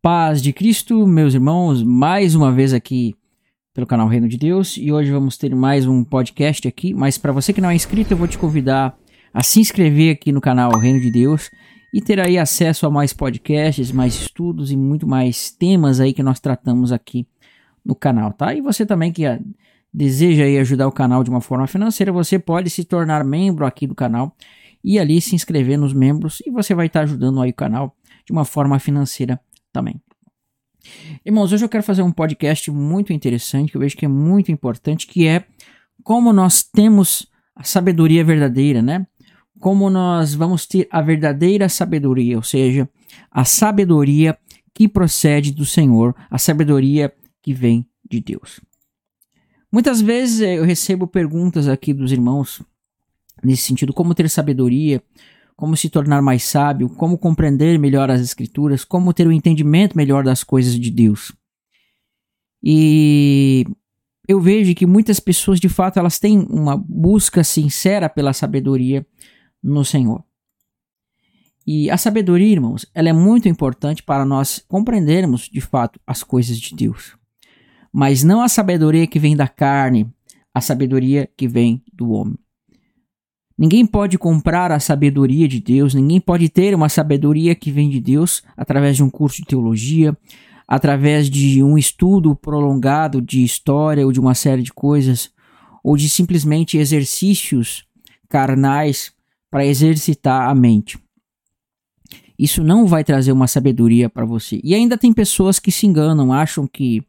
Paz de Cristo, meus irmãos, mais uma vez aqui pelo canal Reino de Deus e hoje vamos ter mais um podcast aqui. Mas para você que não é inscrito, eu vou te convidar a se inscrever aqui no canal Reino de Deus e ter aí acesso a mais podcasts, mais estudos e muito mais temas aí que nós tratamos aqui no canal, tá? E você também que ah, deseja aí ajudar o canal de uma forma financeira, você pode se tornar membro aqui do canal e ali se inscrever nos membros e você vai estar ajudando aí o canal de uma forma financeira também. Irmãos, hoje eu quero fazer um podcast muito interessante, que eu vejo que é muito importante, que é como nós temos a sabedoria verdadeira, né? Como nós vamos ter a verdadeira sabedoria, ou seja, a sabedoria que procede do Senhor, a sabedoria que vem de Deus. Muitas vezes eu recebo perguntas aqui dos irmãos nesse sentido, como ter sabedoria, como se tornar mais sábio, como compreender melhor as Escrituras, como ter um entendimento melhor das coisas de Deus. E eu vejo que muitas pessoas, de fato, elas têm uma busca sincera pela sabedoria no Senhor. E a sabedoria, irmãos, ela é muito importante para nós compreendermos, de fato, as coisas de Deus. Mas não a sabedoria que vem da carne, a sabedoria que vem do homem. Ninguém pode comprar a sabedoria de Deus, ninguém pode ter uma sabedoria que vem de Deus através de um curso de teologia, através de um estudo prolongado de história ou de uma série de coisas, ou de simplesmente exercícios carnais para exercitar a mente. Isso não vai trazer uma sabedoria para você. E ainda tem pessoas que se enganam, acham que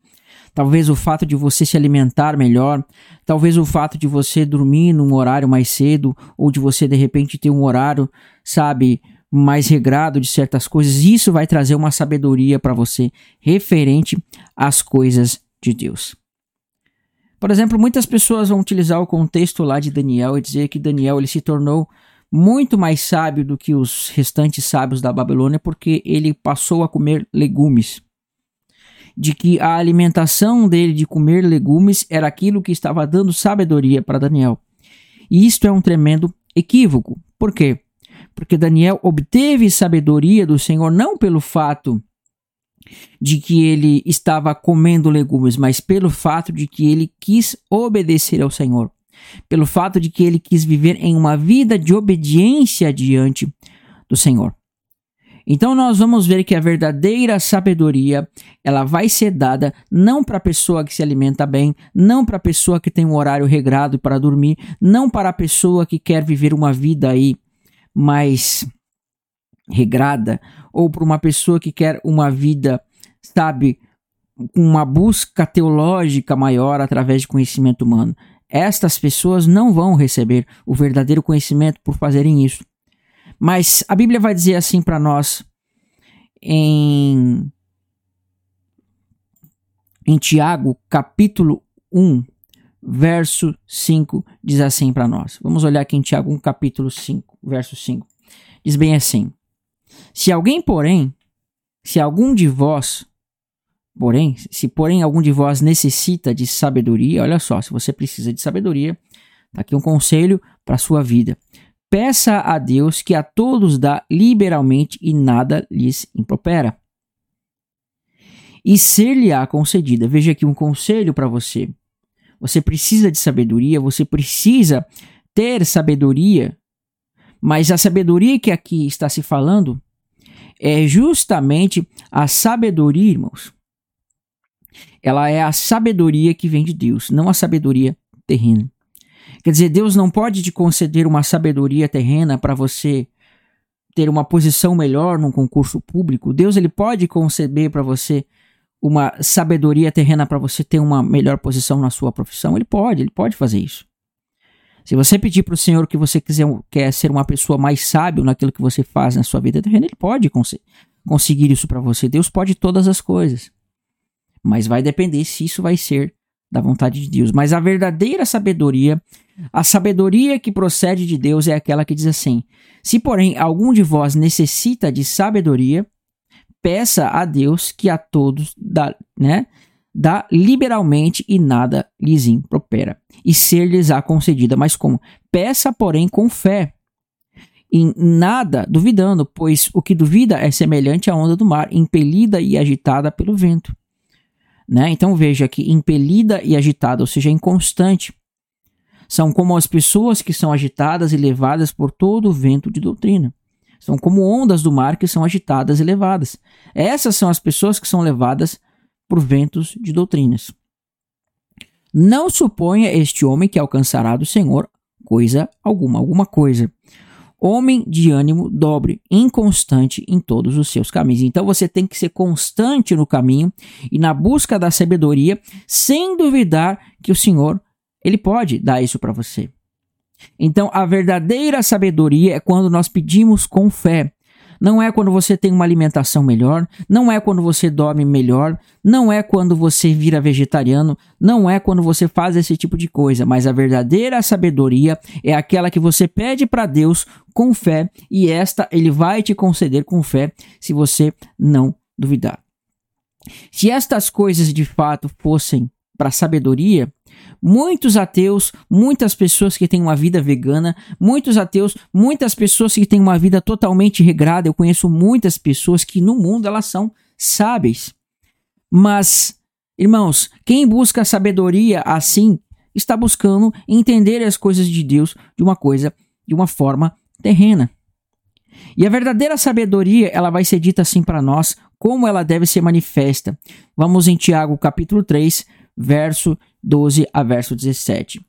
talvez o fato de você se alimentar melhor, talvez o fato de você dormir num horário mais cedo, ou de você de repente ter um horário, sabe, mais regrado de certas coisas, isso vai trazer uma sabedoria para você referente às coisas de Deus. Por exemplo, muitas pessoas vão utilizar o contexto lá de Daniel e dizer que Daniel ele se tornou muito mais sábio do que os restantes sábios da Babilônia porque ele passou a comer legumes de que a alimentação dele de comer legumes era aquilo que estava dando sabedoria para Daniel. E isto é um tremendo equívoco. Por quê? Porque Daniel obteve sabedoria do Senhor não pelo fato de que ele estava comendo legumes, mas pelo fato de que ele quis obedecer ao Senhor, pelo fato de que ele quis viver em uma vida de obediência diante do Senhor. Então nós vamos ver que a verdadeira sabedoria, ela vai ser dada não para a pessoa que se alimenta bem, não para a pessoa que tem um horário regrado para dormir, não para a pessoa que quer viver uma vida aí mais regrada, ou para uma pessoa que quer uma vida, sabe, com uma busca teológica maior através de conhecimento humano. Estas pessoas não vão receber o verdadeiro conhecimento por fazerem isso. Mas a Bíblia vai dizer assim para nós em em Tiago, capítulo 1, verso 5, diz assim para nós. Vamos olhar aqui em Tiago 1, capítulo 5, verso 5. Diz bem assim: Se alguém, porém, se algum de vós, porém, se porém algum de vós necessita de sabedoria, olha só, se você precisa de sabedoria, tá aqui um conselho para sua vida. Peça a Deus que a todos dá liberalmente e nada lhes impropera. E ser-lhe-á concedida. Veja aqui um conselho para você. Você precisa de sabedoria, você precisa ter sabedoria, mas a sabedoria que aqui está se falando é justamente a sabedoria, irmãos. Ela é a sabedoria que vem de Deus, não a sabedoria terrena. Quer dizer, Deus não pode te conceder uma sabedoria terrena para você ter uma posição melhor num concurso público. Deus ele pode conceder para você uma sabedoria terrena para você ter uma melhor posição na sua profissão. Ele pode, ele pode fazer isso. Se você pedir para o Senhor que você quiser, quer ser uma pessoa mais sábio naquilo que você faz na sua vida terrena, ele pode cons conseguir isso para você. Deus pode todas as coisas. Mas vai depender se isso vai ser da vontade de Deus. Mas a verdadeira sabedoria, a sabedoria que procede de Deus é aquela que diz assim: Se, porém, algum de vós necessita de sabedoria, peça a Deus que a todos dá, né, dá liberalmente e nada lhes impropera, e ser-lhes-á concedida. Mas como? Peça, porém, com fé, em nada duvidando, pois o que duvida é semelhante à onda do mar, impelida e agitada pelo vento. Né? Então veja que impelida e agitada, ou seja, inconstante, são como as pessoas que são agitadas e levadas por todo o vento de doutrina. São como ondas do mar que são agitadas e levadas. Essas são as pessoas que são levadas por ventos de doutrinas. Não suponha este homem que alcançará do Senhor coisa alguma, alguma coisa. Homem de ânimo dobre, inconstante em todos os seus caminhos. Então você tem que ser constante no caminho e na busca da sabedoria, sem duvidar que o Senhor ele pode dar isso para você. Então, a verdadeira sabedoria é quando nós pedimos com fé. Não é quando você tem uma alimentação melhor, não é quando você dorme melhor, não é quando você vira vegetariano, não é quando você faz esse tipo de coisa, mas a verdadeira sabedoria é aquela que você pede para Deus com fé e esta ele vai te conceder com fé se você não duvidar. Se estas coisas de fato fossem para sabedoria, Muitos ateus, muitas pessoas que têm uma vida vegana, muitos ateus, muitas pessoas que têm uma vida totalmente regrada. Eu conheço muitas pessoas que no mundo elas são sábeis. Mas, irmãos, quem busca sabedoria assim está buscando entender as coisas de Deus de uma coisa, de uma forma terrena. E a verdadeira sabedoria, ela vai ser dita assim para nós, como ela deve ser manifesta. Vamos em Tiago capítulo 3, verso 12 a verso 17,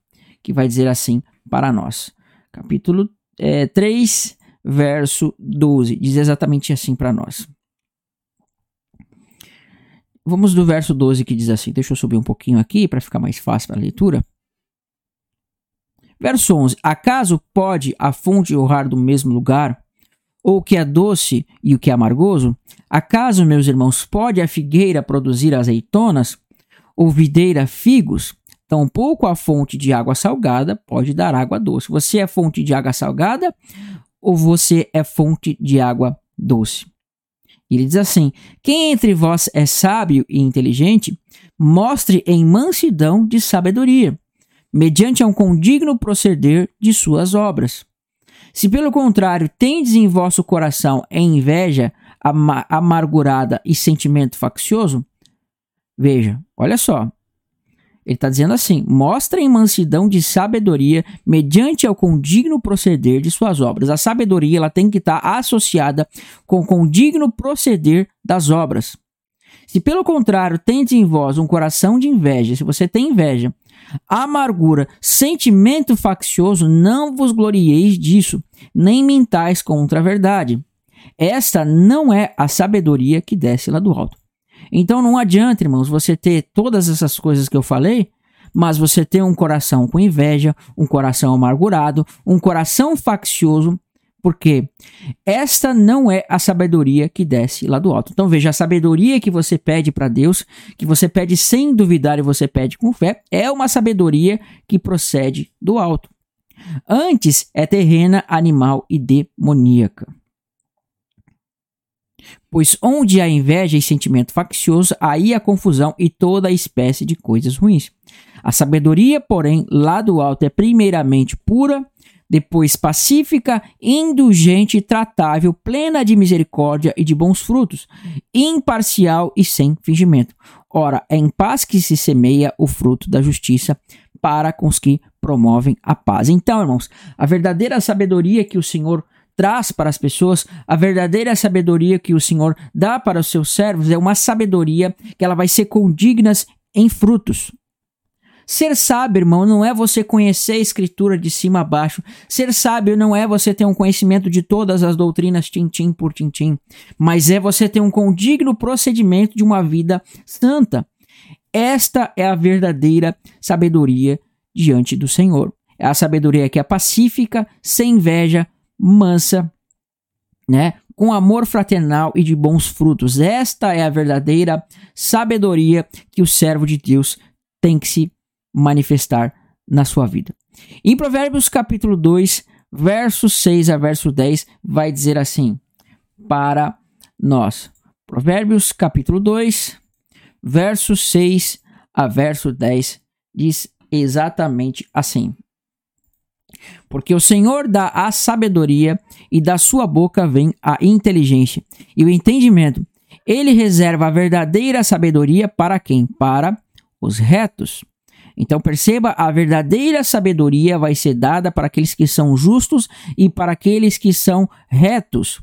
que vai dizer assim para nós. Capítulo é, 3, verso 12, diz exatamente assim para nós. Vamos do verso 12 que diz assim. Deixa eu subir um pouquinho aqui para ficar mais fácil a leitura. Verso 11: Acaso pode a fonte jorrar do mesmo lugar? Ou o que é doce e o que é amargoso? Acaso, meus irmãos, pode a figueira produzir azeitonas? Ou videira figos, tampouco a fonte de água salgada pode dar água doce. Você é fonte de água salgada ou você é fonte de água doce? Ele diz assim: Quem entre vós é sábio e inteligente, mostre em mansidão de sabedoria, mediante um condigno proceder de suas obras. Se pelo contrário tendes em vosso coração inveja amargurada e sentimento faccioso, Veja, olha só. Ele está dizendo assim: mostrem mansidão de sabedoria mediante ao condigno proceder de suas obras. A sabedoria ela tem que estar tá associada com o condigno proceder das obras. Se pelo contrário tendes em vós um coração de inveja, se você tem inveja, amargura, sentimento faccioso, não vos glorieis disso, nem mintais contra a verdade. Esta não é a sabedoria que desce lá do alto. Então não adianta, irmãos, você ter todas essas coisas que eu falei, mas você ter um coração com inveja, um coração amargurado, um coração faccioso, porque esta não é a sabedoria que desce lá do alto. Então veja, a sabedoria que você pede para Deus, que você pede sem duvidar e você pede com fé, é uma sabedoria que procede do alto. Antes é terrena, animal e demoníaca. Pois onde há inveja e sentimento faccioso, aí há confusão e toda espécie de coisas ruins. A sabedoria, porém, lá do alto é primeiramente pura, depois pacífica, indulgente, tratável, plena de misericórdia e de bons frutos, imparcial e sem fingimento. Ora, é em paz que se semeia o fruto da justiça para com os que promovem a paz. Então, irmãos, a verdadeira sabedoria que o Senhor traz para as pessoas, a verdadeira sabedoria que o Senhor dá para os seus servos é uma sabedoria que ela vai ser condigna em frutos. Ser sábio, irmão, não é você conhecer a escritura de cima a baixo. Ser sábio não é você ter um conhecimento de todas as doutrinas tintim por tintim, mas é você ter um condigno procedimento de uma vida santa. Esta é a verdadeira sabedoria diante do Senhor. É a sabedoria que é pacífica, sem inveja, mansa, né? Com amor fraternal e de bons frutos. Esta é a verdadeira sabedoria que o servo de Deus tem que se manifestar na sua vida. Em Provérbios capítulo 2, verso 6 a verso 10, vai dizer assim: para nós. Provérbios capítulo 2, verso 6 a verso 10 diz exatamente assim: Porque o Senhor dá a sabedoria e da sua boca vem a inteligência e o entendimento. Ele reserva a verdadeira sabedoria para quem? Para os retos. Então perceba, a verdadeira sabedoria vai ser dada para aqueles que são justos e para aqueles que são retos.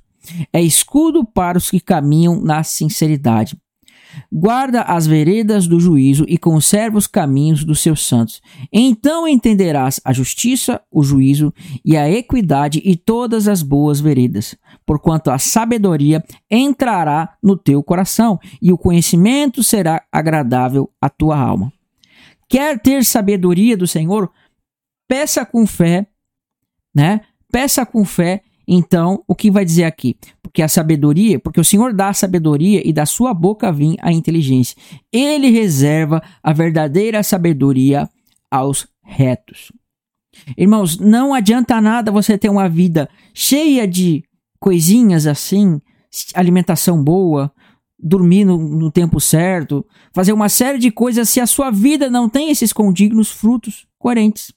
É escudo para os que caminham na sinceridade. Guarda as veredas do juízo e conserva os caminhos dos seus santos. Então entenderás a justiça, o juízo e a equidade e todas as boas veredas, porquanto a sabedoria entrará no teu coração e o conhecimento será agradável à tua alma. Quer ter sabedoria do Senhor? Peça com fé, né? Peça com fé então, o que vai dizer aqui? Porque a sabedoria, porque o Senhor dá a sabedoria e da sua boca vem a inteligência. Ele reserva a verdadeira sabedoria aos retos. Irmãos, não adianta nada você ter uma vida cheia de coisinhas assim, alimentação boa, dormir no, no, tempo certo, fazer uma série de coisas se a sua vida não tem esses condignos frutos coerentes.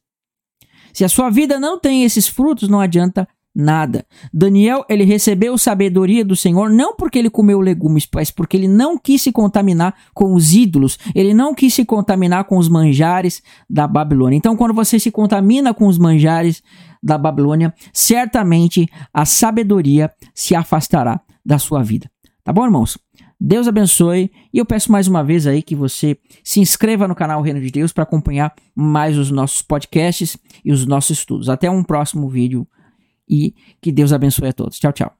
Se a sua vida não tem esses frutos, não adianta nada. Daniel, ele recebeu sabedoria do Senhor não porque ele comeu legumes, mas porque ele não quis se contaminar com os ídolos, ele não quis se contaminar com os manjares da Babilônia. Então, quando você se contamina com os manjares da Babilônia, certamente a sabedoria se afastará da sua vida. Tá bom, irmãos? Deus abençoe e eu peço mais uma vez aí que você se inscreva no canal Reino de Deus para acompanhar mais os nossos podcasts e os nossos estudos. Até um próximo vídeo e que Deus abençoe a todos. Tchau, tchau.